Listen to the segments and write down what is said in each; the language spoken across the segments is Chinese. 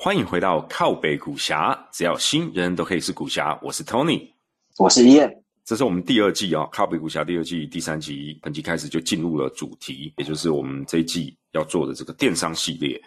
欢迎回到靠北古侠，只要心，人人都可以是古侠。我是 Tony，我是燕。这是我们第二季啊，靠北古侠第二季第三集，本集开始就进入了主题，也就是我们这一季要做的这个电商系列。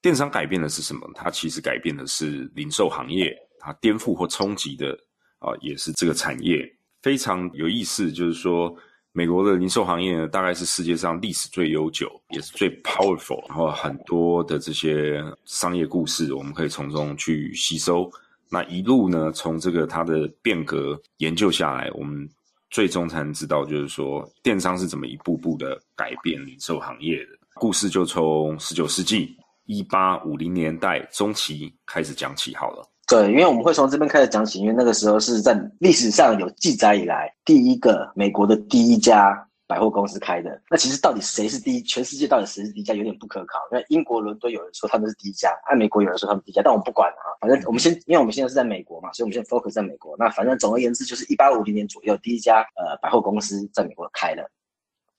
电商改变的是什么？它其实改变的是零售行业，它颠覆或冲击的啊，也是这个产业非常有意思，就是说。美国的零售行业呢，大概是世界上历史最悠久，也是最 powerful，然后很多的这些商业故事，我们可以从中去吸收。那一路呢，从这个它的变革研究下来，我们最终才能知道，就是说电商是怎么一步步的改变零售行业的。故事就从十九世纪一八五零年代中期开始讲起好了。对，因为我们会从这边开始讲起，因为那个时候是在历史上有记载以来第一个美国的第一家百货公司开的。那其实到底谁是第一？全世界到底谁是第一家？有点不可靠。因为英国伦敦有人说他们是第一家，按美国有人说他们第一家，但我们不管啊。反正我们先，因为我们现在是在美国嘛，所以我们现在 focus 在美国。那反正总而言之，就是一八五零年左右，第一家呃百货公司在美国开了。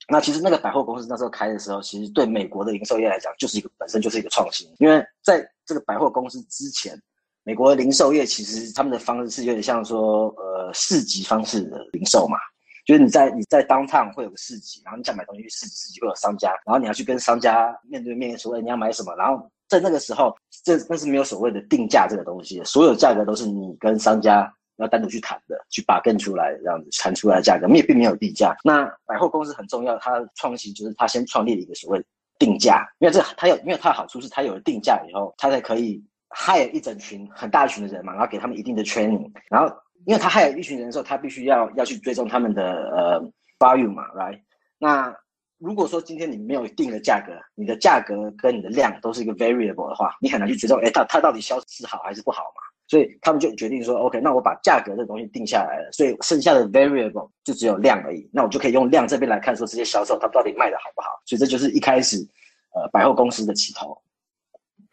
那其实那个百货公司那时候开的时候，其实对美国的零售业来讲，就是一个本身就是一个创新，因为在这个百货公司之前。美国的零售业其实他们的方式是有点像说，呃，市集方式的零售嘛，就是你在你在当趟会有个市集，然后你想买东西去市集，市集会有商家，然后你要去跟商家面对面说，哎，你要买什么？然后在那个时候，这那是没有所谓的定价这个东西，所有价格都是你跟商家要单独去谈的，去把更出来这样子谈出来的价格，也并没有定价。那百货公司很重要，它的创新就是它先创立了一个所谓定价，因为这它有，因为它的好处是它有了定价以后，它才可以。害一整群很大群的人嘛，然后给他们一定的 training，然后因为他害一群人的时候，他必须要要去追踪他们的呃 value 嘛，right？那如果说今天你没有定的价格，你的价格跟你的量都是一个 variable 的话，你很难去追踪，哎，他他到底销是好还是不好嘛？所以他们就决定说，OK，那我把价格这东西定下来了，所以剩下的 variable 就只有量而已，那我就可以用量这边来看说这些销售它到底卖的好不好，所以这就是一开始呃百货公司的起头。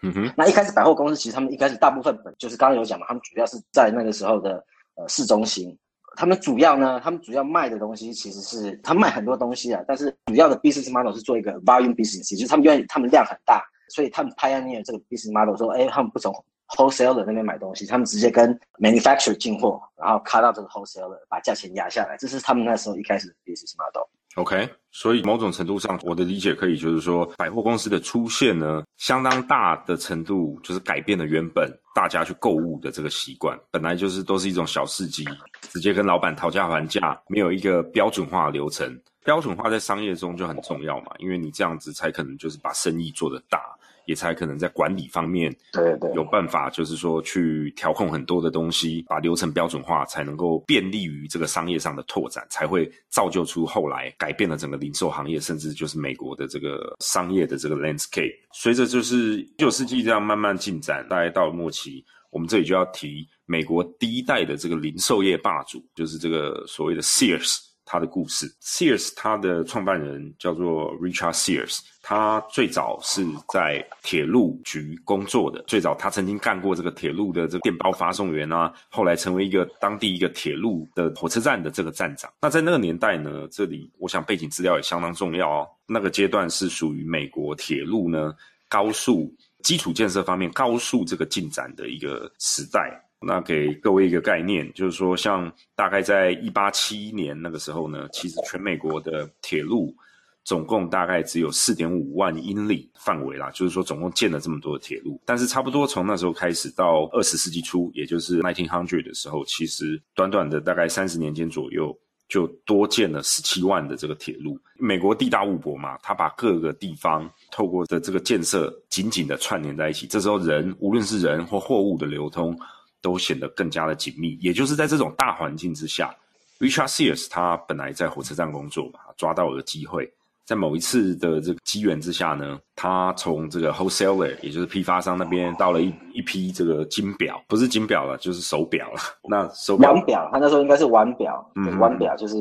嗯哼，那一开始百货公司其实他们一开始大部分本就是刚刚有讲嘛，他们主要是在那个时候的呃市中心，他们主要呢，他们主要卖的东西其实是他卖很多东西啊，但是主要的 business model 是做一个 volume business，就是他们因为他们量很大，所以他们 pioneer 这个 business model 说，哎，他们不从 wholesaler 那边买东西，他们直接跟 manufacturer 进货，然后 cut 到这个 wholesaler 把价钱压下来，这是他们那时候一开始的 business model。OK，所以某种程度上，我的理解可以就是说，百货公司的出现呢，相当大的程度就是改变了原本大家去购物的这个习惯。本来就是都是一种小市集，直接跟老板讨价还价，没有一个标准化流程。标准化在商业中就很重要嘛，因为你这样子才可能就是把生意做得大。也才可能在管理方面，对对，有办法，就是说去调控很多的东西，把流程标准化，才能够便利于这个商业上的拓展，才会造就出后来改变了整个零售行业，甚至就是美国的这个商业的这个 landscape。随着就是九世纪这样慢慢进展，大概到了末期，我们这里就要提美国第一代的这个零售业霸主，就是这个所谓的 Sears。他的故事，Sears，他的创办人叫做 Richard Sears，他最早是在铁路局工作的，最早他曾经干过这个铁路的这个电报发送员啊，后来成为一个当地一个铁路的火车站的这个站长。那在那个年代呢，这里我想背景资料也相当重要哦。那个阶段是属于美国铁路呢高速基础建设方面高速这个进展的一个时代。那给各位一个概念，就是说，像大概在一八七一年那个时候呢，其实全美国的铁路总共大概只有四点五万英里范围啦，就是说总共建了这么多的铁路。但是差不多从那时候开始到二十世纪初，也就是 nineteen hundred 的时候，其实短短的大概三十年间左右，就多建了十七万的这个铁路。美国地大物博嘛，它把各个地方透过的这个建设紧紧的串联在一起。这时候人，无论是人或货物的流通。都显得更加的紧密，也就是在这种大环境之下，Richard Sears 他本来在火车站工作嘛，抓到了机会，在某一次的这个机缘之下呢，他从这个 wholesaler，也就是批发商那边到了一一批这个金表，不是金表了，就是手表了。那手表，腕表，他那时候应该是腕表，嗯，腕表就是，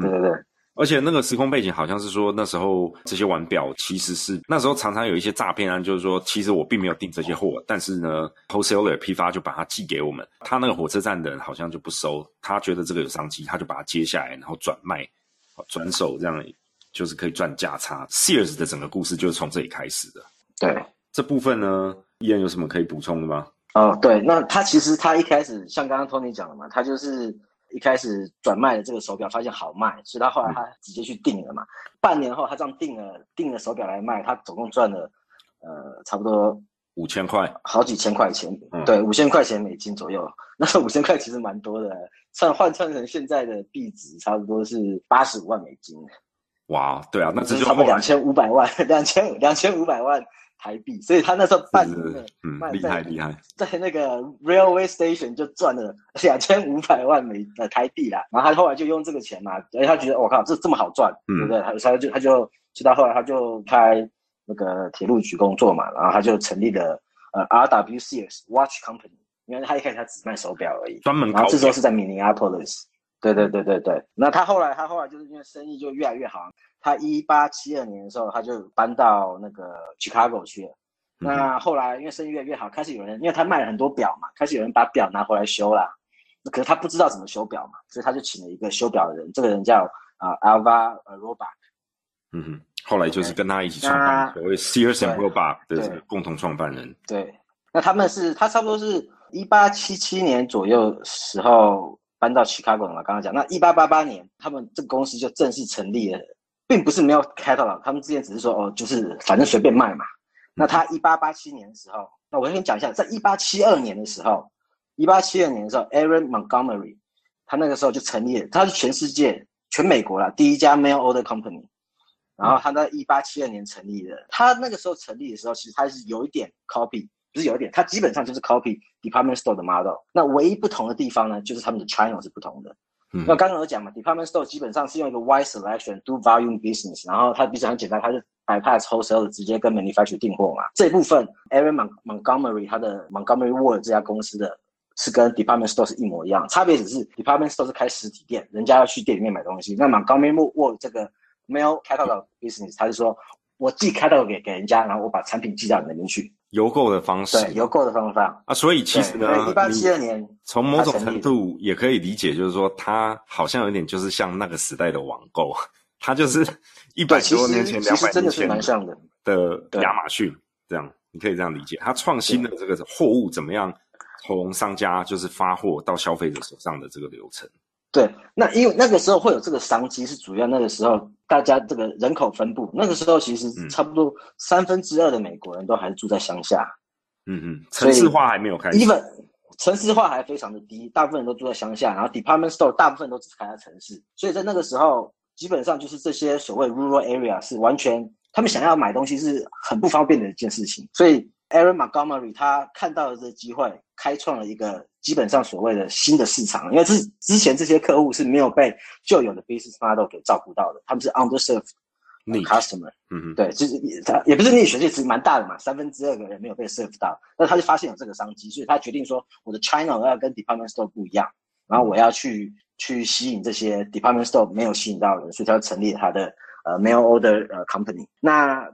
对对对，而且那个时空背景好像是说，那时候这些腕表其实是那时候常常有一些诈骗案，就是说，其实我并没有订这些货，但是呢，wholesaler 批发就把它寄给我们，他那个火车站的人好像就不收，他觉得这个有商机，他就把它接下来，然后转卖、转手，这样就是可以赚价差。Sears 的整个故事就是从这里开始的。对这部分呢，依然有什么可以补充的吗？哦，对，那他其实他一开始像刚刚 Tony 讲的嘛，他就是一开始转卖的这个手表，发现好卖，所以他后来他直接去订了嘛。半年后他这样订了订了手表来卖，他总共赚了呃差不多五千块，好几千块钱，嗯对，五千块钱美金左右。那五千块其实蛮多的，算换算成现在的币值，差不多是八十五万美金，哇，对啊，那这就差不多两千五百万，两千两千五百万台币。所以他那时候半年内嗯卖，厉害厉害，在那个 railway station 就赚了两千五百万美呃台币啦，然后他后来就用这个钱嘛，所以他觉得我靠这这么好赚，嗯。对不对？他他就他就直到后来他就开那个铁路局工作嘛，然后他就成立了呃 RWCS Watch Company，因为他一开始他只卖手表而已，专门然后这时候是在 Minneapolis，对对对对对。那他后来他后来就是因为生意就越来越好，他一八七二年的时候他就搬到那个 Chicago 去了。嗯那后来因为生意越来越好，开始有人因为他卖了很多表嘛，开始有人把表拿回来修啦。那可是他不知道怎么修表嘛，所以他就请了一个修表的人，这个人叫啊、Alva Robach。嗯哼，后来就是跟他一起创那办所谓 Sears and Roebuck 的这个共同创办人。对，那他们是他差不多是一八七七年左右时候搬到 Chicago 的嘛，刚刚讲。那一八八八年，他们这个公司就正式成立了，并不是没有 catalog，他们之前只是说哦，就是反正随便卖嘛。那他一八八七年的时候，那我先讲一下，在一八七二年的时候，一八七二年的时候，Aaron Montgomery，他那个时候就成立了，他是全世界、全美国啦第一家 mail order company。然后他在一八七二年成立的，他那个时候成立的时候，其实他是有一点 copy，不是有一点，它基本上就是 copy department store 的 model。那唯一不同的地方呢，就是他们的 channel 是不同的。嗯那刚刚有讲嘛，department store 基本上是用一个 wide selection do volume business，然后它比较很简单，它是 bypass wholesale 直接跟 manufacturer 订货嘛。这一部分 Aaron Mon Montgomery 他的 Montgomery Ward 这家公司的是跟 department store 是一模一样，差别只是 department store 是开实体店，人家要去店里面买东西。那 Montgomery Ward 这个 mail catalog business，他是说我寄 catalog 给给人家，然后我把产品寄到你那边去，邮购的方式对，邮购的方法。啊，所以其实呢，一八七你二年从某种程度也可以理解，就是说它好像有点就是像那个时代的网购，它就是一百多年前、两百年前的。的对亚马逊，这样你可以这样理解。它创新的这个货物怎么样从商家就是发货到消费者手上的这个流程。对，那因为那个时候会有这个商机，是主要那个时候大家这个人口分布，那个时候其实嗯。差不多三分之二的美国人都还是住在乡下嗯嗯，城市化还没有开始。，even 城市化还非常的低，大部分人都住在乡下，然后 department store 大部分都只开在城市，所以在那个时候，基本上就是这些所谓 rural area 是完全他们想要买东西是很不方便的一件事情，所以 Aaron Montgomery 他看到了这个机会，开创了一个基本上所谓的新的市场，因为之之前这些客户是没有被旧有的 business model 给照顾到的，他们是 underserved 你 customer。嗯哼，对，就是也他也不是逆学，其实蛮大的嘛，三分之二个人没有被 serve 到，那他就发现有这个商机，所以他决定说，我的 China 我要跟 department store 不一样，然后我要去去吸引这些 department store 没有吸引到的人，所以他就成立了他的呃 mail order 呃 company。那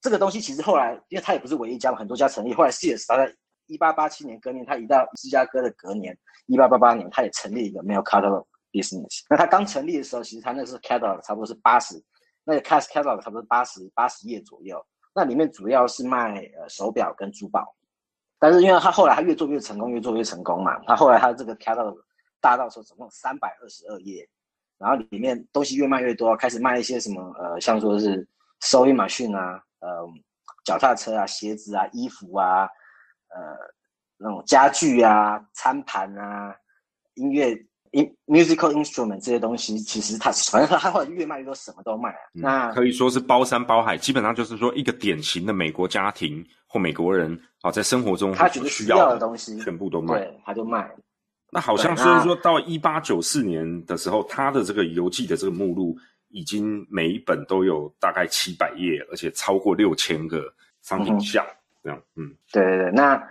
这个东西其实后来，因为他也不是唯一一家嘛，很多家成立，后来 Sears 他在一八八七年隔年，他移到芝加哥的隔年，一八八八年，他也成立一个 mail catalog business。那他刚成立的时候，其实他那个时候 catalog 差不多是八十。那个 cast catalog 差不多八十八十页左右，那里面主要是卖呃手表跟珠宝，但是因为他后来他越做越成功，越做越成功嘛，他后来他这个 catalog 大到说总共三百二十二页，然后里面东西越卖越多，开始卖一些什么呃，像说是收音马逊啊，呃，脚踏车啊，鞋子啊，衣服啊，呃，那种家具啊，餐盘啊，音乐。in musical instrument 这些东西，其实它反正它它后来越卖越多，什么都卖啊。嗯那可以说是包山包海，基本上就是说一个典型的美国家庭或美国人啊，在生活中他觉得需要的东西，全部都卖。对，他就卖。那好像所以说到一八九四年的时候，他的这个邮寄的这个目录已经每一本都有大概七百页，而且超过六千个商品项，这样，嗯，对对对，那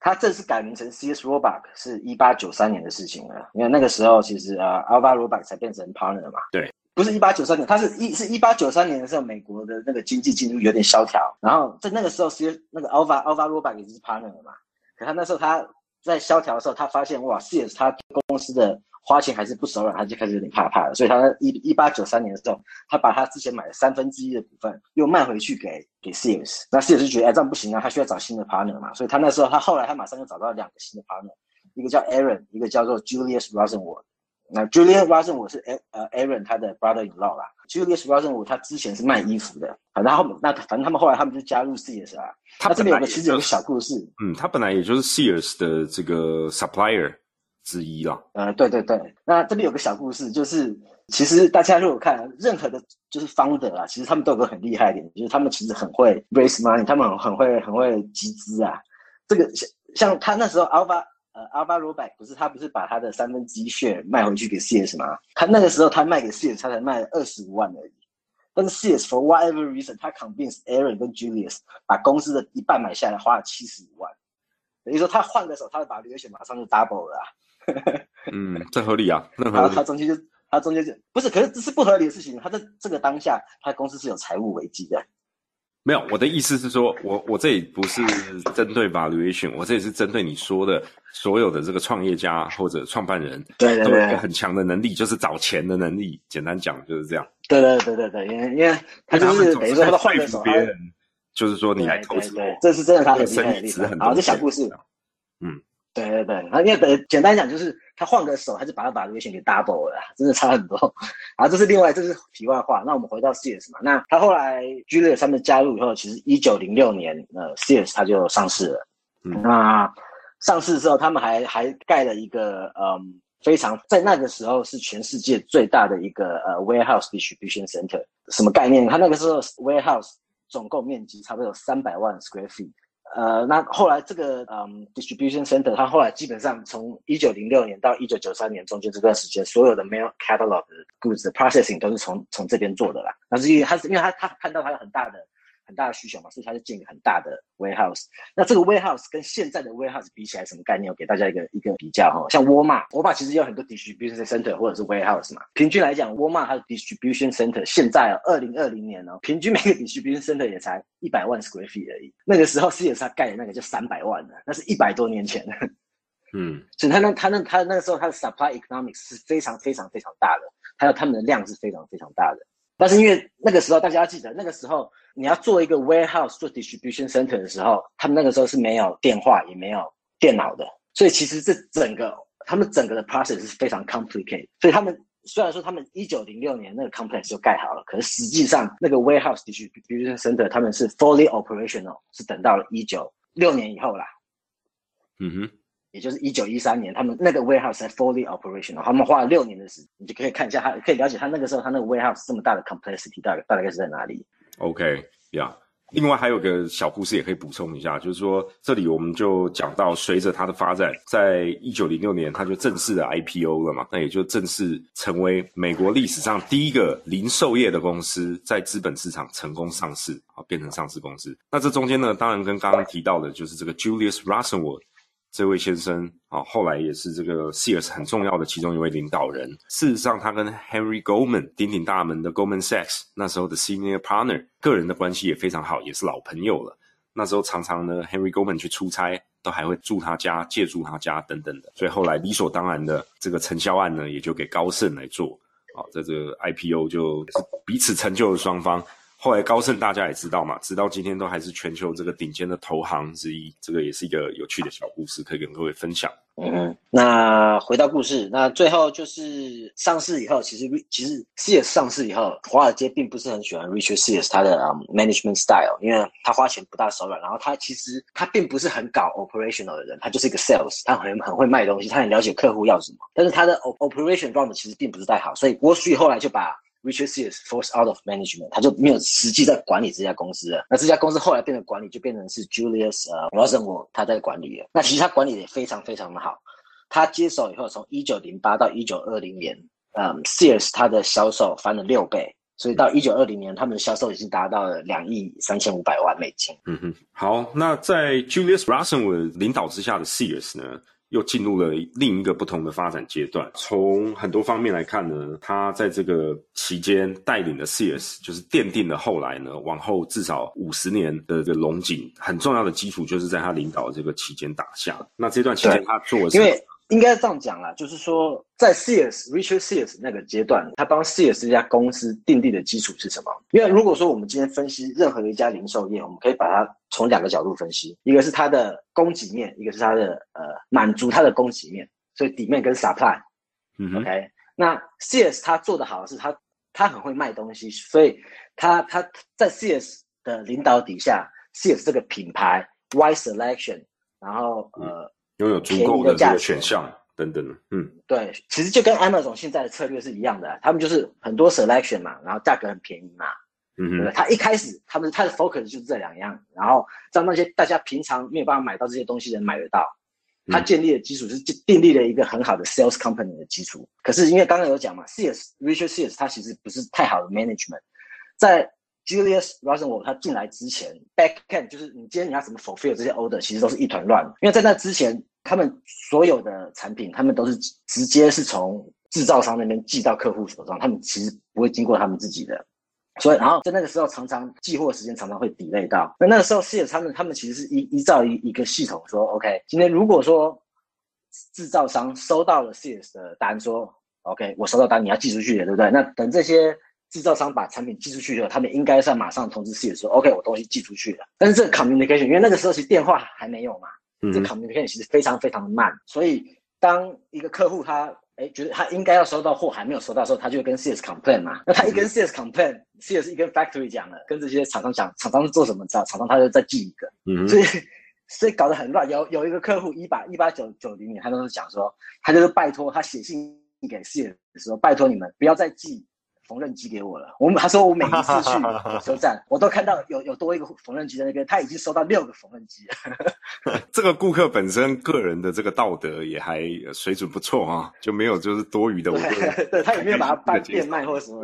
它正式改名成 CS Roebuck 是一八九三年的事情了，因为那个时候其实呃 Alva Roebuck 才变成 partner 嘛。对。不是一八九三年，他是一是一八九三年的时候，美国的那个经济进入有点萧条，然后在那个时候，其实那个 Alva Alva Robert 也是 partner 嘛，可他那时候他在萧条的时候，他发现哇，CS 他公司的花钱还是不手软，他就开始有点怕怕了，所以他一一八九三年的时候，他把他之前买的三分之一的股份又卖回去给给 CS，那就觉得哎这样不行啊，他需要找新的 partner 嘛，所以他那时候他后来他马上就找到两个新的 partner，一个叫 Aaron，一个叫做 Julius Rosenwald。那 Julius Rosenwald 是呃 Aaron 他的 brother-in-law 啦，Julius Rosenwald 他之前是卖衣服的，反正他们那反正他们后来他们就加入 Sears 啊。他这边有个其实有个小故事，嗯，他本来也就是 Sears 的这个 supplier 之一啦。呃，对对对，那这边有个小故事，就是其实大家如果看任何的，就是 founder 啊，其实他们都有个很厉害一点，就是他们其实很会 raise money，他们很会很会集资啊。这个像像他那时候 Alpha。呃，Alba r o b a c k 不是他不是把他的三分之一 share 卖回去给 CS 吗？他那个时候他卖给 CS，他才卖二十五万而已。但是 CS for whatever reason，他 convince Aaron 跟 Julius 把公司的一半买下来，花了七十五万。等于说他换个手，他把流血马上就 double 了。嗯，这合理啊。然后他中间就他中间就不是，可是这是不合理的事情。他在这个当下，他公司是有财务危机的。没有，我的意思是说，我我这里不是针对 valuation，我这里是针对你说的所有的这个创业家或者创办人，对对对，很强的能力，就是找钱的能力。简单讲就是这样。对对对对对，因为因为他就是等于说他换个手，别人就是说你来投资，这是真的他很厉害的。好，这小故事，嗯。对对对，那因为等简单讲就是他换个手，还是把他把微信给 double 了，真的差很多。啊，这是另外，这是题外话。那我们回到 CS 嘛，那他后来 Julius 他们加入以后，其实一九零六年，呃，CS 他就上市了。那上市之后，他们还还盖了一个，嗯，非常在那个时候是全世界最大的一个呃 warehouse distribution center。什么概念？他那个时候 warehouse 总共面积差不多有三百万 square feet。呃，那后来这个嗯，distribution center，它后来基本上从一九零六年到一九九三年中间这段时间，所有的 mail catalog 的 goods processing 都是从从这边做的啦。那是因为他是因为他他看到他有很大的。很大的需求嘛，所以他就建一个很大的 warehouse。那这个 warehouse 跟现在的 warehouse 比起来，什么概念？我给大家一个一个比较哈。像沃尔玛，沃尔玛其实有很多 distribution center 或者是 warehouse 嘛。平均来讲，沃尔玛它的 distribution center 现在二零二零年呢，平均每个 distribution center 也才一百万 square feet 而已。那个时候 CS 他盖的那个就三百万了，那是一百多年前的。嗯，所以他那他那他那个时候他的 supply economics 是非常非常非常大的，还有他们的量是非常非常大的。但是因为那个时候大家要记得，那个时候你要做一个 warehouse 做 distribution center 的时候，他们那个时候是没有电话也没有电脑的，所以其实这整个他们整个的 process 是非常 complicated。所以他们虽然说他们一九零六年那个 complex 就盖好了，可是实际上那个 warehouse distribution center 他们是 fully operational 是等到了一九六年以后啦。嗯哼。也就是一九一三年，他们那个 warehouse 才 fully operational，他们花了六年的时间，你就可以看一下，他可以了解他那个时候他那个 warehouse 这么大的 complexity 大概大概是在哪里。OK，Yeah，，另外还有个小故事也可以补充一下，就是说这里我们就讲到，随着它的发展，在一九零六年，它就正式的 IPO 了嘛，那也就正式成为美国历史上第一个零售业的公司在资本市场成功上市啊，变成上市公司。那这中间呢，当然跟刚刚提到的，就是这个 Julius Rosenwald。这位先生啊，后来也是这个 Sears 很重要的其中一位领导人。事实上，他跟 Henry Goldman 鼎鼎大门的 Goldman Sachs 那时候的 Senior Partner 个人的关系也非常好，也是老朋友了。那时候常常呢，Henry Goldman 去出差，都还会住他家、借住他家等等的。所以后来理所当然的这个承销案呢，也就给高盛来做。好，在这个 IPO 就彼此成就了双方。后来高盛大家也知道嘛，直到今天都还是全球这个顶尖的投行之一。这个也是一个有趣的小故事，可以跟各位分享。嗯，那回到故事，那最后就是上市以后，其实其实 CS 上市以后，华尔街并不是很喜欢 Richard CS 他的 management style，因为他花钱不大手软，然后他其实他并不是很搞 operational 的人，他就是一个 sales，他很很会卖东西，他很了解客户要什么，但是他的 operation run 其实并不是太好，所以沃许后来就把。Richard Sears Force out of management，他就没有实际在管理这家公司了。那这家公司后来变成管理，就变成是 Julius 呃 Rosenwald 他在管理了。那其实他管理的也非常非常的好。他接手以后，从一九零八到一九二零年，嗯，Sears 他的销售翻了六倍，所以到一九二零年，他们的销售已经达到了两亿三千五百万美金。嗯哼，好，那在 Julius Rosenwald 领导之下的 Sears 呢？又进入了另一个不同的发展阶段。从很多方面来看呢，他在这个期间带领的 Sears，就是奠定了后来呢往后至少五十年的这个龙井很重要的基础，就是在他领导这个期间打下。那这段期间他做的因为应该这样讲啦，就是说，在 Sears Richard Sears 那个阶段，他帮 Sears 这家公司奠定的基础是什么？因为如果说我们今天分析任何一家零售业，我们可以把它从两个角度分析，一个是它的供给面，一个是它的呃满足它的供给面，所以底面跟 supply。嗯哼 OK，那 Sears 他做的好的是他他很会卖东西，所以他他在 Sears 的领导底下，Sears 这个品牌 wide selection，然后呃。拥有足够的这个选项等等，嗯，对，其实就跟 Amazon 现在的策略是一样的，他们就是很多 selection 嘛，然后价格很便宜嘛，嗯对不对？他一开始他们他的 focus 就是这两样，然后让那些大家平常没有办法买到这些东西的人买得到，他建立的基础是建立了一个很好的 sales company 的基础。可是因为刚刚有讲嘛，Sears Richard Sears 他其实不是太好的 management，在 Julius Rosenwald 他进来之前，back end 就是你今天你要怎么 fulfill 这些 order，其实都是一团乱，因为在那之前。他们所有的产品，他们都是直接是从制造商那边寄到客户手上，他们其实不会经过他们自己的，所以然后在那个时候，常常寄货时间常常会 delay 到。那那个时候，事业他们他们其实是依依照一一个系统说，OK，今天如果说制造商收到了 CS 的单，说 OK，我收到单，你要寄出去的，对不对？那等这些制造商把产品寄出去的时候，他们应该是要马上通知 CS 说，OK，我东西寄出去了。但是这个 communication，因为那个时候其实电话还没有嘛。这 communication 其实非常非常的慢，所以当一个客户他哎觉得他应该要收到货还没有收到的时候，他就会跟 CS complain 嘛。那他一跟 CS complain，CS 一跟 factory 讲了，跟这些厂商讲，厂商是做什么？知道？厂商他就再寄一个，所以所以搞得很乱。有有一个客户一八一八九九零年，他都是讲说，他就是拜托他写信给 CS 说，拜托你们不要再寄。缝纫机给我了，我们他说我每一次去火车站，我都看到有有多一个缝纫机在那边，他已经收到六个缝纫机了。这个顾客本身个人的这个道德也还水准不错啊，就没有就是多余的。对他也没有把它办变卖或者什么。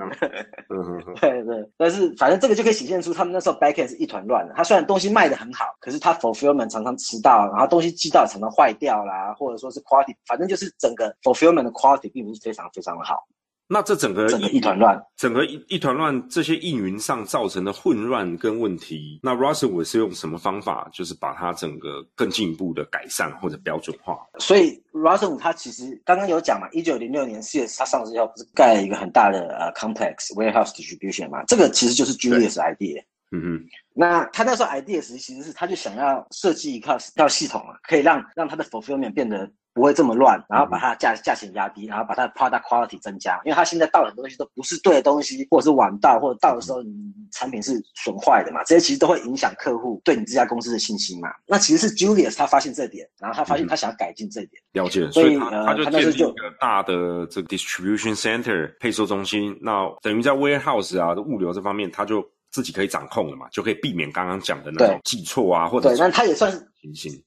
对对，但是反正这个就可以体现出他们那时候 backend 是一团乱的。他虽然东西卖的很好，可是他 fulfillment 常常迟到，然后东西寄到常常坏掉啦，或者说是 quality，反正就是整个 fulfillment 的 quality 并不是非常非常的好。那这整个一团乱，整个一一团乱，这些运营上造成的混乱跟问题，那 Russell 我是用什么方法，就是把它整个更进一步的改善或者标准化？所以 Russell 他其实刚刚有讲嘛，一九零六年 CS 他上市以后不是盖了一个很大的呃 complex warehouse distribution 嘛，这个其实就是 Julius idea。嗯哼，那他那时候 idea 其实是他就想要设计一套套系统啊，可以让让他的 fulfillment 变得。不会这么乱，然后把它价价钱压低，然后把它的 product quality 增加，因为它现在到很多东西都不是对的东西，或者是晚到，或者到的时候你产品是损坏的嘛，这些其实都会影响客户对你这家公司的信心嘛。那其实是 Julius 他发现这点，然后他发现他想要改进这点，了解，所以他就建立一个大的这个 distribution center 配售中心，那等于在 warehouse 啊物流这方面，他就自己可以掌控了嘛，就可以避免刚刚讲的那种记错啊，或者对，那他也算是信心。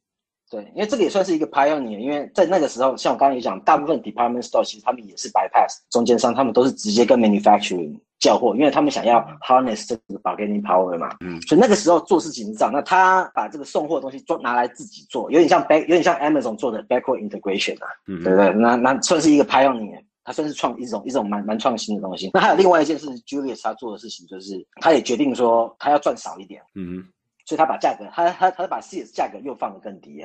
对，因为这个也算是一个 pioneer，因为在那个时候，像我刚刚也讲，大部分 department store 其实他们也是 bypass 中间商，他们都是直接跟 manufacturing 交货，因为他们想要 harness 这个 bargaining power 嘛。嗯。所以那个时候做事情是这样，那他把这个送货的东西做拿来自己做，有点像 back，有点像 Amazon 做的 backward integration 啊，对不对？那那算是一个 pioneer，他算是创一种一种蛮蛮创新的东西。那还有另外一件事，Julius 他做的事情就是，他也决定说他要赚少一点。嗯。所以他把价格，他他他把 CS 价格又放得更低。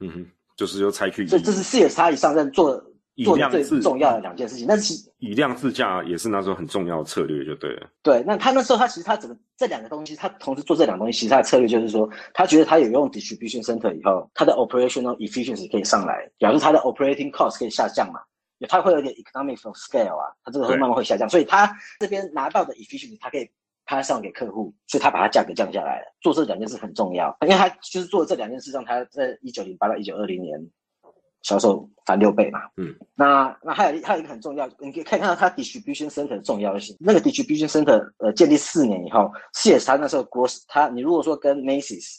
嗯哼，就是又采取，这这是 CS 他以上任做做的最重要的两件事情。但是以量自价也是那时候很重要的策略，就对了。对，那他那时候他其实他整个这两个东西，他同时做这两个东西，其实他的策略就是说，他觉得他有用 distribution center 以后，他的 operational efficiency 可以上来，表示他的 operating cost 可以下降嘛，他会有点 economic of scale 啊，他这个会慢慢会下降，所以他这边拿到的 efficiency 他可以。他上给客户，所以他把它价格降下来了。做这两件事很重要，因为他就是做这两件事，让他在一九零八到一九二零年销售翻六倍嘛。嗯，那那还有还有一个很重要，你可以看到它 distribution center 的重要性。那个 distribution center 呃建立四年以后，CS 他那时候 gross，他你如果说跟 Macy's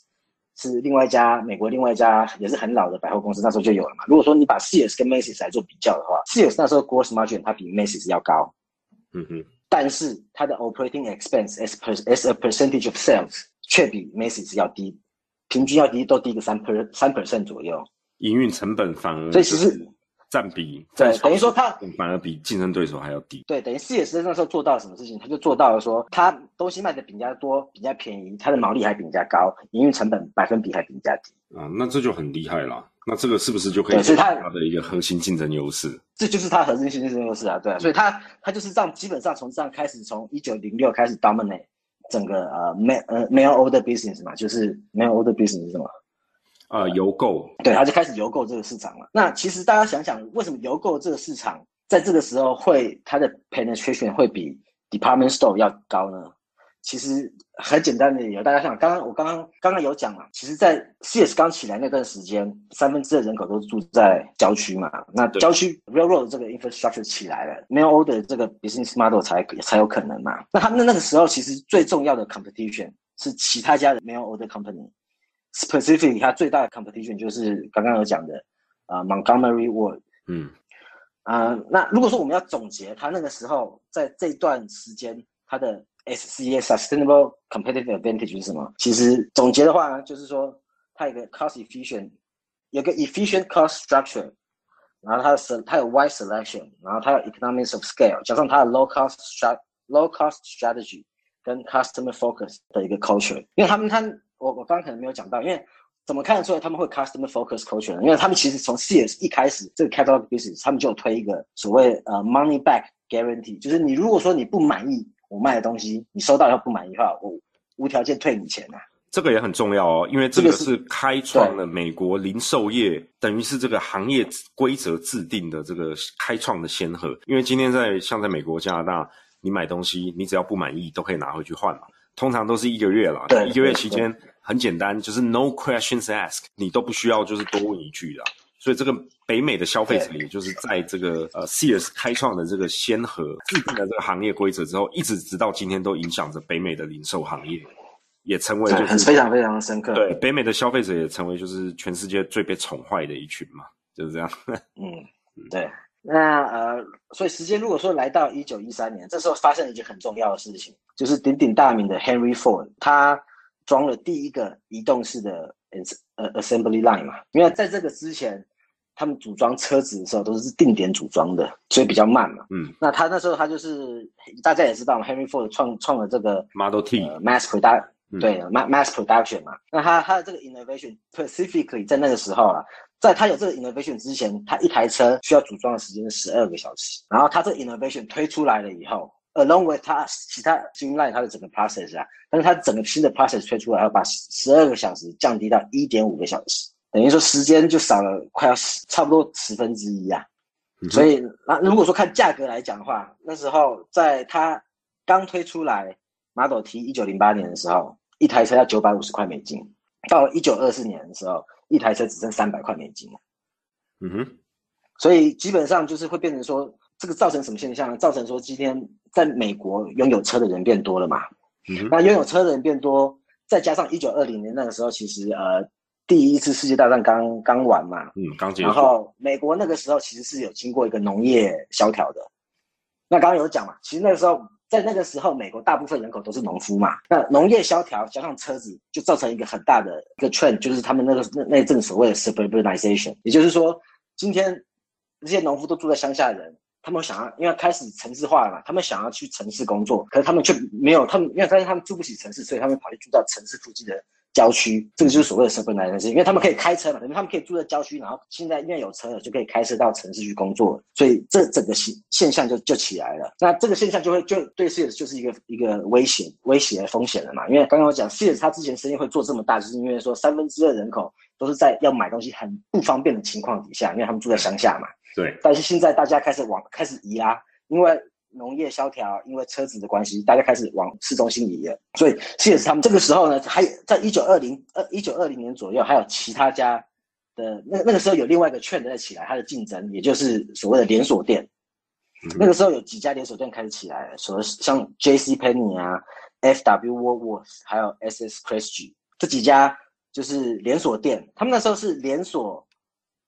是另外一家美国另外一家也是很老的百货公司，那时候就有了嘛。如果说你把 CS 跟 Macy's 来做比较的话，CS 那时候 gross margin 它比 Macy's 要高。嗯哼。但是它的 operating expense as per as a percentage of sales 却比 Macy's 要低，平均要低都低个三 per 三 percent 左右。营运成本反而所以其实占比对，等于说它反而比竞争对手还要低。对，等于四野石那时候做到什么事情？他就做到了说，他东西卖的比人家多，比人家便宜，他的毛利还比人家高，营运成本百分比还比人家低。啊，那这就很厉害了。那这个是不是就可以是它的一个核心竞争优势？这就是它核心竞争优势啊，对。所以它它就是这样，基本上从这样开始，从一九零六开始 dominate 整个呃 mail 呃 mail order business 嘛，就是 mail order business 是什么？呃，邮购。对，他就开始邮购这个市场了。那其实大家想想，为什么邮购这个市场在这个时候会它的 penetration 会比 department store 要高呢？其实很简单的理由，大家想，刚刚我刚刚刚刚有讲嘛，其实，在 CS 刚起来那段时间，三分之二人口都住在郊区嘛，那郊区 railroad 这个 infrastructure 起来了，mail order 这个 business model 才才有可能嘛。那他们那个时候，其实最重要的 competition 是其他家的 mail order company，specifically 它最大的 competition 就是刚刚有讲的啊 Montgomery Ward，嗯，啊，那如果说我们要总结他那个时候在这段时间他的 SCA sustainable competitive advantage 是什么？其实总结的话呢，就是说它有个 cost efficient，有个 efficient cost structure，然后它的它有 wide selection，然后它有 economics of scale，加上它的 low cost strat low cost strategy 跟 customer focus 的一个 culture。因为他们他我我刚刚可能没有讲到，因为怎么看得出来他们会 customer focus culture 呢？因为他们其实从 CS 一开始这个 catalog business，他们就有推一个所谓呃 money back guarantee，就是你如果说你不满意。 我卖的东西，你收到以后不满意的话，我无条件退你钱呐。这个也很重要哦，因为这个是开创了美国零售业，等于是这个行业规则制定的这个开创的先河。因为今天在像在美国、加拿大，你买东西，你只要不满意，都可以拿回去换嘛。通常都是一个月啦，一个月期间很简单，就是 no questions asked，你都不需要就是多问一句的。所以这个北美的消费者，也就是在这个呃 Sears 开创的这个先河，制定了这个行业规则之后，一直直到今天都影响着北美的零售行业，也成为就是非常非常深刻。对，北美的消费者也成为就是全世界最被宠坏的一群嘛，就是这样。嗯，对。那呃，所以时间如果说来到一九一三年，这时候发生了一件很重要的事情，就是鼎鼎大名的 Henry Ford，他装了第一个移动式的。呃，assembly line 嘛，因为在这个之前，他们组装车子的时候都是定点组装的，所以比较慢嘛。嗯，那他那时候他就是大家也知道嘛，Henry Ford 创创了这个 Model T mass production，对，mass mass production 嘛。那他他的这个 innovation specifically 在那个时候啊，在他有这个 innovation 之前，他一台车需要组装的时间是十二个小时。然后他这个 innovation 推出来了以后。Along with 它其他 streamline 它的整个 process 啊，但是它整个新的 process 推出来，要把十二个小时降低到一点五个小时，等于说时间就少了快要十差不多十分之一啊。所以那如果说看价格来讲的话，那时候在它刚推出来 Model T 一九零八年的时候，一台车要九百五十块美金，到了一九二四年的时候，一台车只剩三百块美金了。嗯哼，所以基本上就是会变成说。这个造成什么现象呢？造成说今天在美国拥有车的人变多了嘛？那拥有车的人变多，再加上一九二零年那个时候，其实呃第一次世界大战刚刚完嘛，嗯，刚结束。然后美国那个时候其实是有经过一个农业萧条的。那刚刚有讲嘛，其实那个时候在那个时候，美国大部分人口都是农夫嘛。那农业萧条加上车子，就造成一个很大的一个 trend，就是他们那个那那阵所谓的 suburbanization，也就是说，今天这些农夫都住在乡下的人。他们想要，因为开始城市化了嘛，他们想要去城市工作，可是他们却没有，他们因为发现他们住不起城市，所以他们跑去住到城市附近的郊区。这个就是所谓的身份来源性，因为他们可以开车嘛，等于他们可以住在郊区，然后现在因为有车了，就可以开车到城市去工作，所以这整个现现象就就起来了。那这个现象就会就对 CS 就是一个一个危险、威胁、风险了嘛。因为刚刚我讲 CS 他之前生意会做这么大，就是因为说三分之二人口都是在要买东西很不方便的情况底下，因为他们住在乡下嘛。对。但是现在大家开始往开始移啦。因为农业萧条，因为车子的关系，大家开始往市中心移了。所以，其实他们这个时候呢，还有在一九二零二一九二零年左右，还有其他家的那那个时候有另外一个券在起来，它的竞争，也就是所谓的连锁店。那个时候有几家连锁店开始起来，说像 J C Penney 啊、F W Woolworths，还有 S S Christie 这几家就是连锁店。他们那时候是连锁。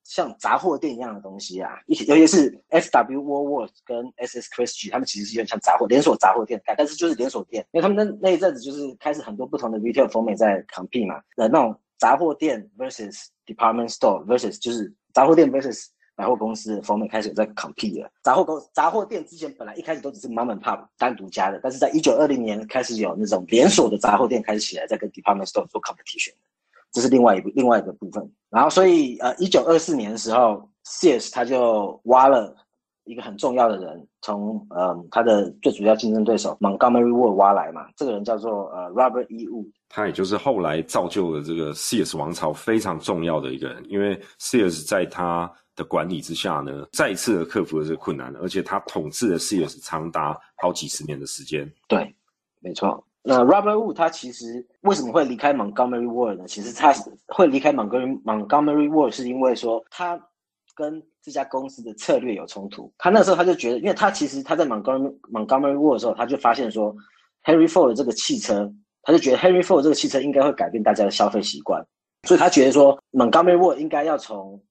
像杂货店一样的东西啊，一尤其是 S W Woolworth 跟 S S Christie，他们其实是有点像杂货连锁杂货店，但是就是连锁店，因为他们那那一阵子就是开始很多不同的 retail 风面在 compete 嘛，呃，那种杂货店 versus department store versus 就是杂货店 versus 百货公司的封面开始有在 compete 了。杂货公杂货店之前本来一开始都只是 mom and pop 单独家的，但是在一九二零年开始有那种连锁的杂货店开始起来，在跟 department store 做 competition，这是另外一部另外一个部分。然后所以呃，一九二四年的时候，Sears 他就挖了。一个很重要的人，从呃他的最主要竞争对手 Montgomery Ward 挖来嘛，这个人叫做呃 Robert E. Wood，他也就是后来造就了这个 Sears 王朝非常重要的一个人，因为 Sears 在他的管理之下呢，再一次的克服了这个困难，而且他统治了 Sears 长达好几十年的时间。对，没错。那 Robert Wood 他其实为什么会离开 Montgomery Ward 呢？其实他会离开 Montgomery Montgomery Ward 是因为说他跟这家公司的策略有冲突，他那时候他就觉得，因为他其实他在 Montgomery Montgomery Ward 的时候，他就发现说，Henry Ford 这个汽车，他就觉得 Henry Ford 这个汽车应该会改变大家的消费习惯，所以他觉得说，Montgomery Ward 应该要从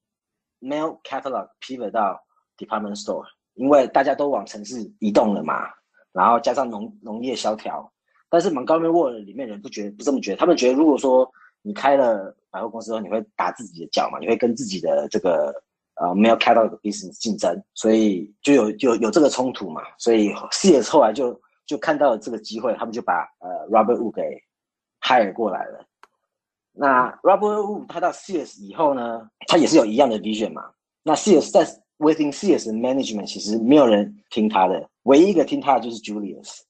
Mail Catalog pivot 到 Department Store，因为大家都往城市移动了嘛，然后加上农农业萧条，但是 Montgomery Ward 里面人不觉得不这么觉得，他们觉得如果说你开了百货公司之后，你会打自己的脚嘛，你会跟自己的这个。呃，没有开到一个 business 竞争，所以就有有有这个冲突嘛，所以 CS 后来就就看到了这个机会，他们就把呃 Robert Wu 给 hire 过来了。那 Robert Wu 他到 CS 以后呢，他也是有一样的 vision 嘛。那 CS 在 within CS management 其实没有人听他的，唯一一个听他的就是 Julius，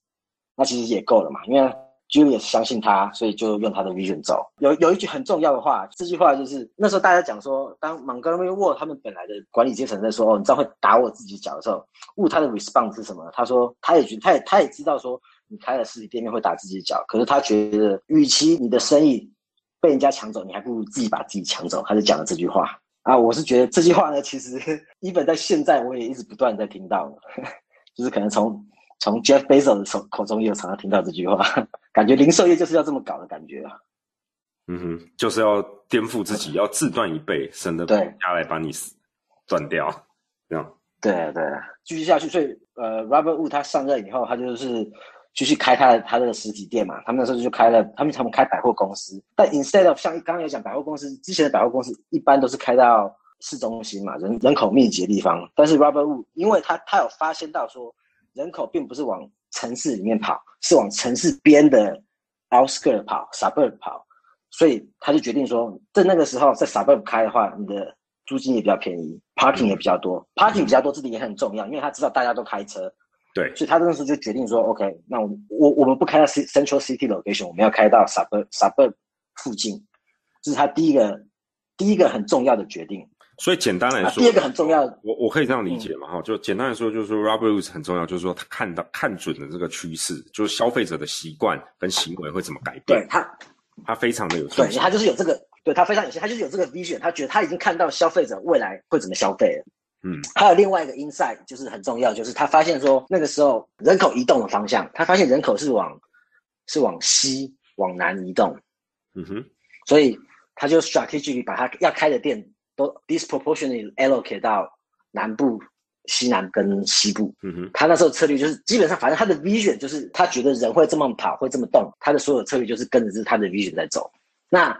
那其实也够了嘛，因为。Julius 相信他，所以就用他的 vision 走。有有一句很重要的话，这句话就是那时候大家讲说，当 Montgomery Ward 他们本来的管理阶层在说，哦，你这样会打我自己脚的时候问他的 response 是什么？他说，他也觉得，他也他也知道说，你开了实体店面会打自己脚，可是他觉得，与其你的生意被人家抢走，你还不如自己把自己抢走。他就讲了这句话啊，我是觉得这句话呢，其实 一本在现在我也一直不断在听到，就是可能从。从 Jeff Bezos 的口口中也有常常听到这句话，感觉零售业就是要这么搞的感觉啊。嗯哼，就是要颠覆自己，要自断一倍，省得人家来把你断掉。这样。对对，继续下去。所以呃，Robert Wood 他上任以后，他就是继续开他的他的实体店嘛。他们那时候就开了，他们他们开百货公司，但 instead of 像刚刚有讲百货公司之前的百货公司一般都是开到市中心嘛，人人口密集的地方。但是 Robert Wood 因为他他有发现到说。人口并不是往城市里面跑，是往城市边的 outskirt 跑，suburb 跑，所以他就决定说，在那个时候在 suburb 开的话，你的租金也比较便宜，parking 也比较多，parking 比较多这点也很重要，因为他知道大家都开车，对，所以他那时候就决定说，OK，那我我我们不开到 central city location，我们要开到 suburb suburb 附近，这是他第一个第一个很重要的决定。所以简单来说，第二个很重要，我我可以这样理解嘛？哈，就简单来说，就是说，Robert Woods 很重要，就是说他看到看准了这个趋势，就是消费者的习惯跟行为会怎么改变。对他，他非常的有，对他就是有这个，对他非常有心，他就是有这个 vision，他觉得他已经看到消费者未来会怎么消费了。嗯，还有另外一个 insight 就是很重要，就是他发现说那个时候人口移动的方向，他发现人口是往是往西往南移动。嗯哼，所以他就 strategically 把他要开的店。都 disproportionately allocate 到南部、西南跟西部。嗯哼，他那时候策略就是基本上，反正他的 vision 就是他觉得人会这么跑，会这么动，他的所有策略就是跟着是他的 vision 在走。那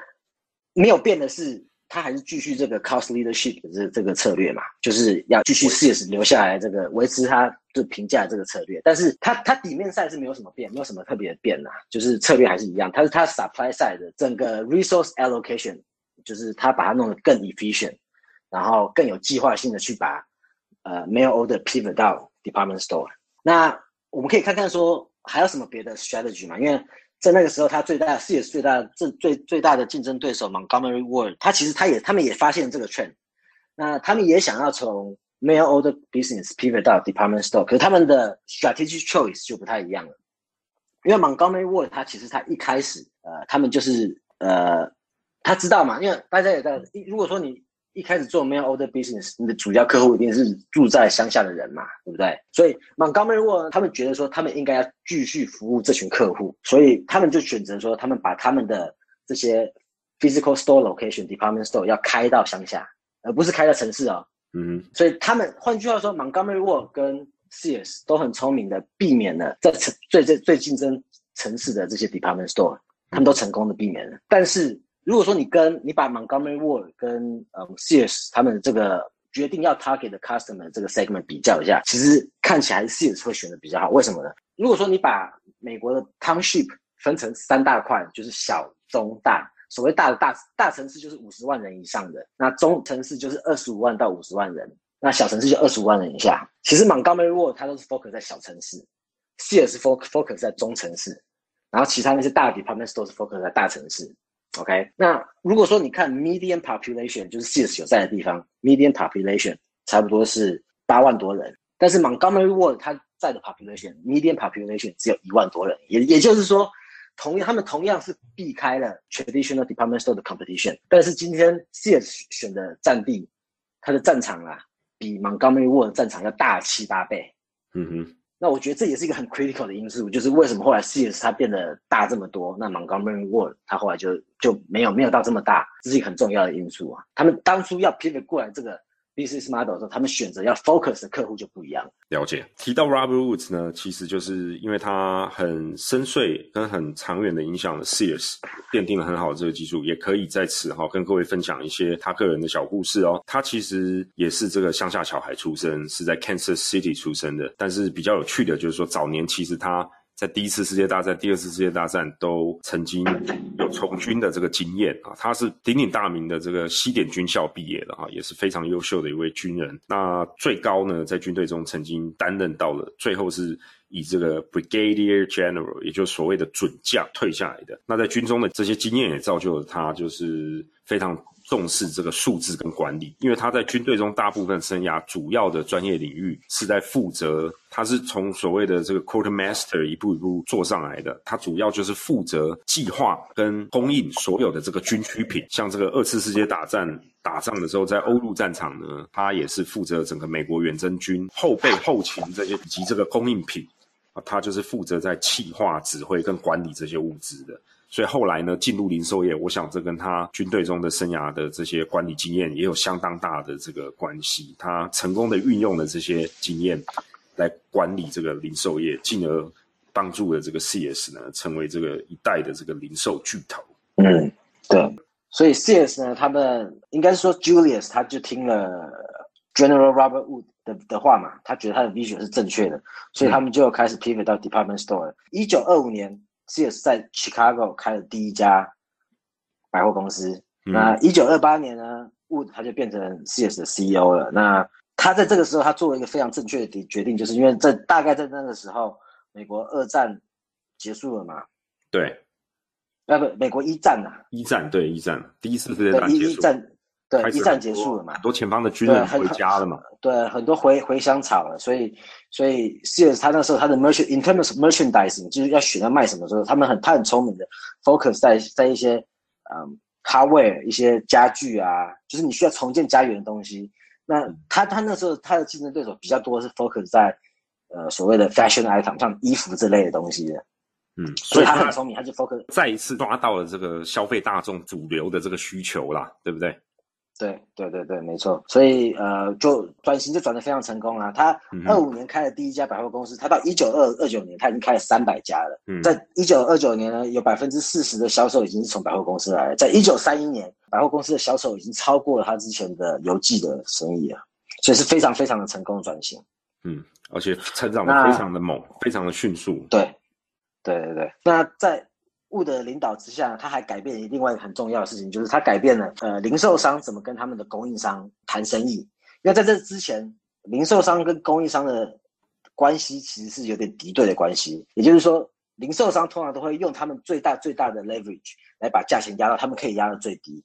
没有变的是，他还是继续这个 cost leadership 的这这个策略嘛，就是要继续 CS 留下来这个维持他的评价这个策略。但是他他底面赛是没有什么变，没有什么特别的变呐，就是策略还是一样。他是他 supply side 的整个 resource allocation。就是他把它弄得更 efficient，然后更有计划性的去把呃 mail order pivot 到 department store。那我们可以看看说还有什么别的 strategy 嘛？因为在那个时候，他最大的事业最大最最最大的竞争对手 Montgomery Ward，他其实他也他们也发现这个 trend，那他们也想要从 mail order business pivot 到 department store，可是他们的 strategy choice 就不太一样了。因为 Montgomery Ward 他其实他一开始呃他们就是呃。他知道嘛？因为大家也在。如果说你一开始做 mail order business，你的主要客户一定是住在乡下的人嘛，对不对？所以 Montgomery Ward 他们觉得说，他们应该要继续服务这群客户，所以他们就选择说，他们把他们的这些 physical store location department store 要开到乡下，而不是开到城市哦。嗯。所以他们换句话说，Montgomery Ward 跟 CS 都很聪明的避免了在城最最最竞争城市的这些 department store，他们都成功的避免了，但是。如果说你跟你把 Montgomery Ward 跟嗯 Sears 他们这个决定要 target 的 customer 这个 segment 比较一下，其实看起来 Sears 会选的比较好。为什么呢？如果说你把美国的 township 分成三大块，就是小、中、大。所谓大的大大城市就是五十万人以上的，那中城市就是二十五万到五十万人，那小城市就二十五万人以下。其实 Montgomery Ward 它都是 focus 在小城市，Sears focus focus 在中城市，然后其他那些大的 department store 都是 focus 在大城市。OK，那如果说你看 median population，就是 Sears 有在的地方，median population 差不多是八万多人，但是 Montgomery Ward 它在的 population median population 只有一万多人，也也就是说。同样，他们同样是避开了 traditional department store 的 competition，但是今天 SIS 选的战地，它的战场啊，比 Montgomery Ward 战场要大七八倍。嗯哼，那我觉得这也是一个很 critical 的因素，就是为什么后来 CES 它变得大这么多，那 Montgomery Ward 它后来就就没有没有到这么大，这是一个很重要的因素啊。他们当初要拼得过来这个。Business model 的时候，他们选择要 focus 的客户就不一样。了解。提到 Robert Woods 呢，其实就是因为他很深邃跟很长远的影响了 Sears，奠定了很好的这个基础。也可以在此哈跟各位分享一些他个人的小故事哦。他其实也是这个乡下小孩出身，是在 Kansas City 出生的。但是比较有趣的就是说，早年其实他。在第一次世界大战、第二次世界大战都曾经有从军的这个经验啊，他是鼎鼎大名的这个西点军校毕业的哈，也是非常优秀的一位军人。那最高呢，在军队中曾经担任到了，最后是以这个 Brigadier General，也就是所谓的准将退下来的。那在军中的这些经验也造就了他，就是非常。重视这个数字跟管理，因为他在军队中大部分生涯主要的专业领域是在负责，他是从所谓的这个 quartermaster 一步一步做上来的，他主要就是负责计划跟供应所有的这个军需品，像这个二次世界大战打仗的时候，在欧陆战场呢，他也是负责整个美国远征军后备后勤这些以及这个供应品啊，他就是负责在企划、指挥跟管理这些物资的。所以后来呢，进入零售业，我想这跟他军队中的生涯的这些管理经验也有相当大的这个关系。他成功的运用了这些经验来管理这个零售业，进而帮助了这个 CS 呢，成为这个一代的这个零售巨头。嗯，对。所以 CS 呢，他们应该是说 Julius 他就听了 General Robert Wood 的的话嘛，他觉得他的 vision 是正确的，所以他们就开始 pivot 到 department store。一九二五年。CS 在 Chicago 开了第一家百货公司。那一九二八年呢，Wood 他就变成 CS 的 CEO 了。那他在这个时候，他做了一个非常正确的决定，就是因为在大概在那个时候，美国二战结束了嘛？对，啊不，美国一战呐。一战对一战，第一次世界大战结束。对，一战结束了嘛？很多前方的军人回家了嘛？对，很多回回乡草了，所以所以 CS 他那时候他的 merchant in terms of merchandising 就是要选要卖什么时候，他们很他很聪明的 focus 在在一些嗯 hardware 一些家具啊，就是你需要重建家园的东西。那他他那时候他的竞争对手比较多是 focus 在呃所谓的 fashion item 像衣服这类的东西的。嗯，所以他很聪明，他就 focus 再一次抓到了这个消费大众主流的这个需求啦，对不对？对对对对，没错，所以呃，就转型就转的非常成功了。他二五年开了第一家百货公司，他到一九二二九年他已经开了三百家了。嗯，在一九二九年呢，有百分之四十的销售已经是从百货公司来。在一九三一年，百货公司的销售已经超过了他之前的邮寄的生意了，所以是非常非常的成功的转型。嗯，而且成长的非常的猛，非常的迅速。对，对对对。那在物的领导之下，他还改变另外一个很重要的事情，就是他改变了呃零售商怎么跟他们的供应商谈生意。因为在这之前，零售商跟供应商的关系其实是有点敌对的关系。也就是说，零售商通常都会用他们最大最大的 leverage 来把价钱压到他们可以压到最低。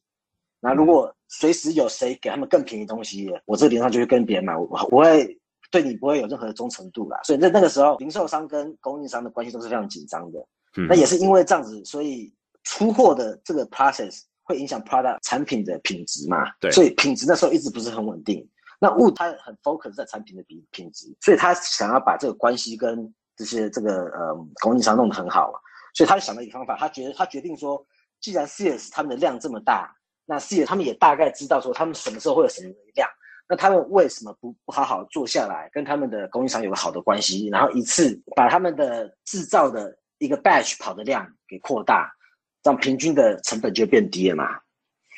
那如果随时有谁给他们更便宜东西，我这个零售就会跟别人买，我不会对你不会有任何的忠诚度啦。所以在那个时候，零售商跟供应商的关系都是非常紧张的。那也是因为这样子，所以出货的这个 process 会影响 product 产品的品质嘛？对，所以品质那时候一直不是很稳定。那物它很 focus 在产品的品品质，所以他想要把这个关系跟这些这个呃供应商弄得很好，所以他就想了一个方法，他觉得他决定说，既然 CS 他们的量这么大，那 CS 他们也大概知道说他们什么时候会有什么量，那他们为什么不不好好坐下来跟他们的供应商有个好的关系，然后一次把他们的制造的一个 batch 跑的量给扩大，这样平均的成本就变低了嘛。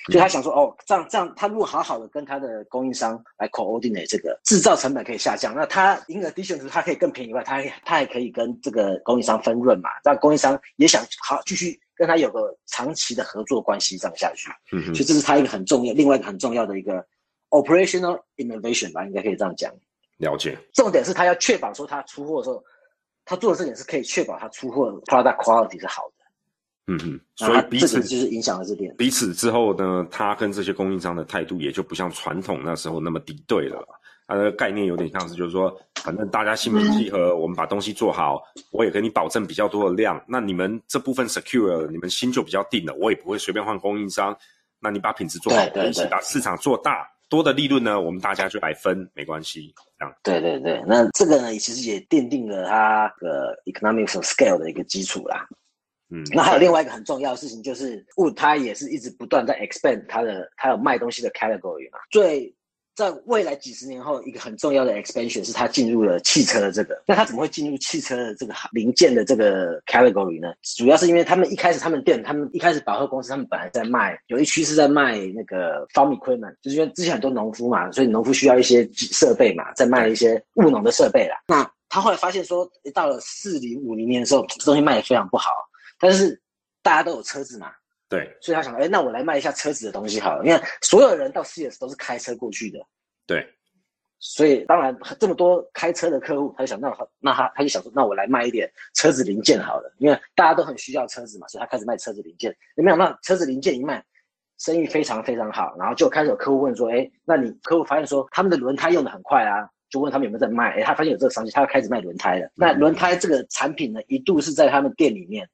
所以他想说，哦，这样这样，他如果好好的跟他的供应商来 coordinate 这个制造成本可以下降，那他 in addition 是它可以更便宜以外，他他还可以跟这个供应商分润嘛，让供应商也想好继续跟他有个长期的合作关系这样下去。嗯所以这是他一个很重要，另外一个很重要的一个 operational innovation 吧，应该可以这样讲。了解。重点是他要确保说他出货的时候，他做的这点是可以确保他出货 product quality 是好的。嗯嗯，所以彼此就是影响了这点。彼此之后呢，他跟这些供应商的态度也就不像传统那时候那么敌对了。他的概念有点像是，就是说，反正大家心平气和，我们把东西做好，我也给你保证比较多的量。那你们这部分 secure，你们心就比较定了，我也不会随便换供应商。那你把品质做好，一起把市场做大，多的利润呢，我们大家就来分，没关系。这样。对对对，那这个呢，其实也奠定了它的 economics of scale 的一个基础啦。嗯，那还有另外一个很重要的事情，就是物它也是一直不断在 expand 它的它有卖东西的 category 嘛。最在未来几十年后，一个很重要的 expansion 是它进入了汽车的这个。那它怎么会进入汽车的这个零件的这个 category 呢？主要是因为他们一开始他们店，他们一开始百货公司，他们本来在卖有一区是在卖那个 farm equipment，就是因为之前很多农夫嘛，所以农夫需要一些设备嘛，在卖一些务农的设备啦。那他后来发现说，到了四零五零年的时候，这东西卖的非常不好。但是大家都有车子嘛，对，所以他想，哎，那我来卖一下车子的东西好了。因为所有人到 CS 都是开车过去的，对，所以当然这么多开车的客户，他就想，那那他他就想说，那我来卖一点车子零件好了。因为大家都很需要车子嘛，所以他开始卖车子零件。有没有？那车子零件一卖，生意非常非常好，然后就开始有客户问说，哎，那你客户发现说他们的轮胎用的很快啊，就问他们有没有在卖。哎，他发现有这个商机，他要开始卖轮胎了。那轮胎这个产品呢，一度是在他们店里面。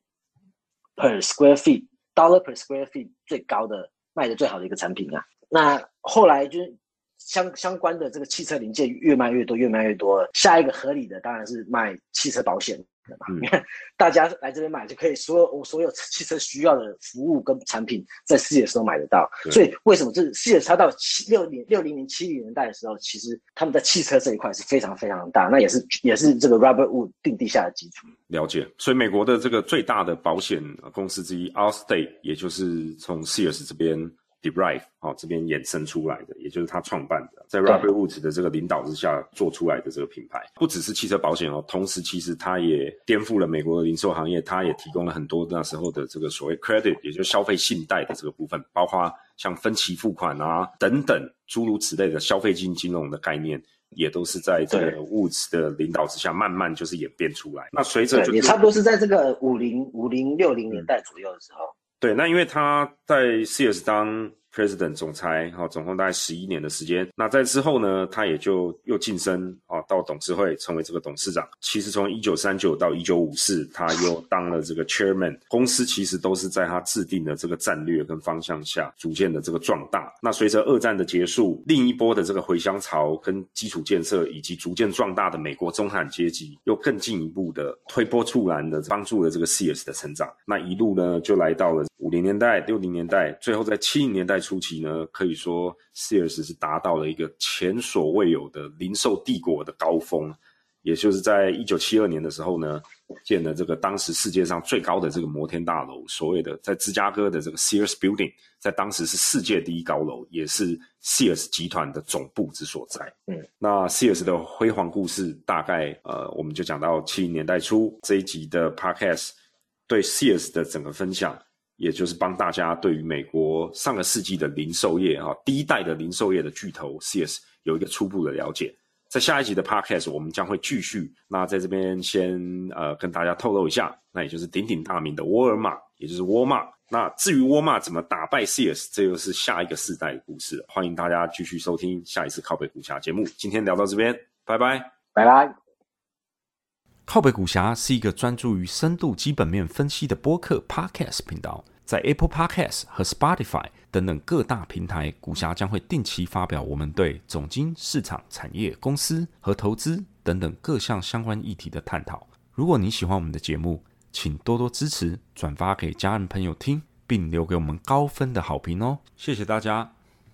per square feet dollar per square feet 最高的卖的最好的一个产品啊，那后来就是相相关的这个汽车零件越卖越多，越卖越多。下一个合理的当然是卖汽车保险的嘛，你 看大家来这边买就可以，所有我所有汽车需要的服务跟产品在世界都买得到。所以为什么这世界它到七六年六零年七零年代的时候，其实他们在汽车这一块是非常非常大，那也是也是这个 Robert Wood 定地下的基础。了解，所以美国的这个最大的保险公司之一 Allstate，也就是从 Sears 这边 derive 哦这边衍生出来的，也就是他创办的，在 Robert Woods 的这个领导之下做出来的这个品牌，不只是汽车保险哦，同时其实它也颠覆了美国的零售行业，它也提供了很多那时候的这个所谓 credit，也就是消费信贷的这个部分，包括像分期付款啊等等诸如此类的消费金金融的概念。也都是在这个物质的领导之下，慢慢就是演变出来。那随着也差不多是在这个五零五零六零年代左右的时候。对，那因为他在 CS 当。President 总裁，哈，总共大概十一年的时间。那在之后呢，他也就又晋升啊，到董事会成为这个董事长。其实从一九三九到一九五四，他又当了这个 Chairman。公司其实都是在他制定的这个战略跟方向下，逐渐的这个壮大。那随着二战的结束，另一波的这个回乡潮跟基础建设，以及逐渐壮大的美国中产阶级，又更进一步的推波助澜的帮助了这个 CS 的成长。那一路呢，就来到了五零年代、六零年代，最后在七零年代。初期呢，可以说 Sears 是达到了一个前所未有的零售帝国的高峰，也就是在一九七二年的时候呢，建了这个当时世界上最高的这个摩天大楼，所谓的在芝加哥的这个 Sears Building，在当时是世界第一高楼，也是 Sears 集团的总部之所在。嗯，那 Sears 的辉煌故事大概呃，我们就讲到七零年代初这一集的 Podcast 对 Sears 的整个分享。也就是帮大家对于美国上个世纪的零售业啊，第一代的零售业的巨头 CS 有一个初步的了解。在下一集的 Podcast，我们将会继续。那在这边先呃跟大家透露一下，那也就是鼎鼎大名的沃尔玛，也就是沃尔玛。那至于沃尔玛怎么打败 CS，这又是下一个世代的故事。欢迎大家继续收听下一次靠北股侠节目。今天聊到这边，拜拜，拜拜。靠北股侠是一个专注于深度基本面分析的播客 Podcast 频道。在 Apple Podcast 和 Spotify 等等各大平台，股侠将会定期发表我们对总经、市场、产业、公司和投资等等各项相关议题的探讨。如果你喜欢我们的节目，请多多支持、转发给家人朋友听，并留给我们高分的好评哦！谢谢大家。